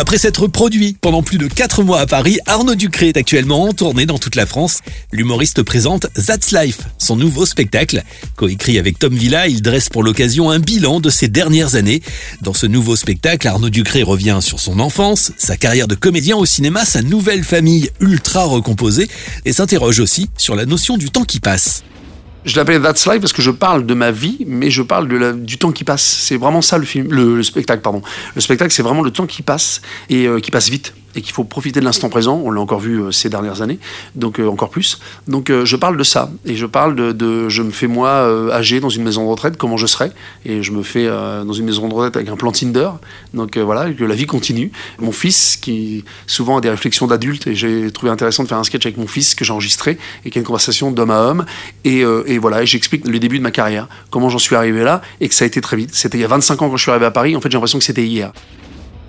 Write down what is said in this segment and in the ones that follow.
Après s'être produit pendant plus de 4 mois à Paris, Arnaud Ducré est actuellement en tournée dans toute la France. L'humoriste présente That's Life, son nouveau spectacle. Coécrit avec Tom Villa, il dresse pour l'occasion un bilan de ses dernières années. Dans ce nouveau spectacle, Arnaud Ducré revient sur son enfance, sa carrière de comédien au cinéma, sa nouvelle famille ultra recomposée et s'interroge aussi sur la notion du temps qui passe. Je l'appelle That's Life parce que je parle de ma vie, mais je parle du temps qui passe. C'est vraiment ça le film, le, spectacle, pardon. Le spectacle, c'est vraiment le temps qui passe et euh, qui passe vite et qu'il faut profiter de l'instant présent. On l'a encore vu euh, ces dernières années, donc euh, encore plus. Donc je parle de ça et je parle de, je me fais moi âgé dans une maison de retraite, comment je serai et je me fais dans une maison de retraite avec un plan Tinder. Donc voilà, que la vie continue. Mon fils qui souvent a des réflexions d'adulte et j'ai trouvé intéressant de faire un sketch avec mon fils que j'ai enregistré et qui a une conversation d'homme à homme et, et voilà, et j'explique le début de ma carrière, comment j'en suis arrivé là et que ça a été très vite. C'était il y a 25 ans quand je suis arrivé à Paris. En fait, j'ai l'impression que c'était hier.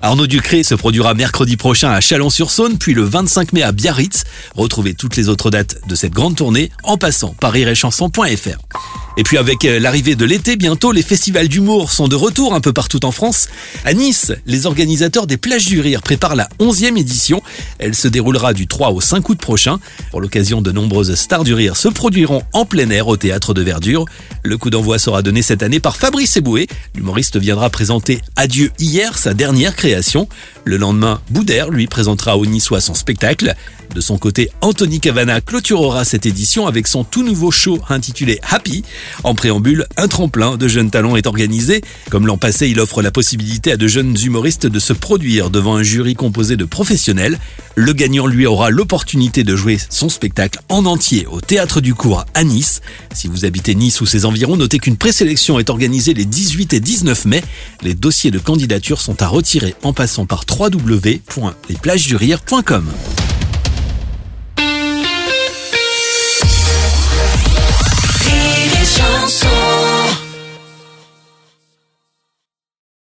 Arnaud Ducré se produira mercredi prochain à Chalon-sur-Saône, puis le 25 mai à Biarritz. Retrouvez toutes les autres dates de cette grande tournée en passant par iréchanson.fr. Et puis avec euh, l'arrivée de l'été, bientôt les festivals d'humour sont de retour un peu partout en France. À Nice, les organisateurs des plages du rire préparent la 11e édition. Elle se déroulera du 3 au 5 août prochain. Pour l'occasion, de nombreuses stars du rire se produiront en plein air au théâtre de Verdure. Le coup d'envoi sera donné cette année par Fabrice Eboué. L'humoriste viendra présenter Adieu hier, sa dernière création. Le lendemain, Boudère lui présentera au Niçois son spectacle. De son côté, Anthony Cavana clôturera cette édition avec son tout nouveau show intitulé Happy. En préambule, un tremplin de jeunes talents est organisé. Comme l'an passé, il offre la possibilité à de jeunes humoristes de se produire devant un jury composé de professionnels. Le gagnant lui aura l'opportunité de jouer son spectacle en entier au Théâtre du Cours à Nice. Si vous habitez Nice ou ses environs, notez qu'une présélection est organisée les 18 et 19 mai. Les dossiers de candidature sont à retirer en passant par www.lesplagesdurire.com.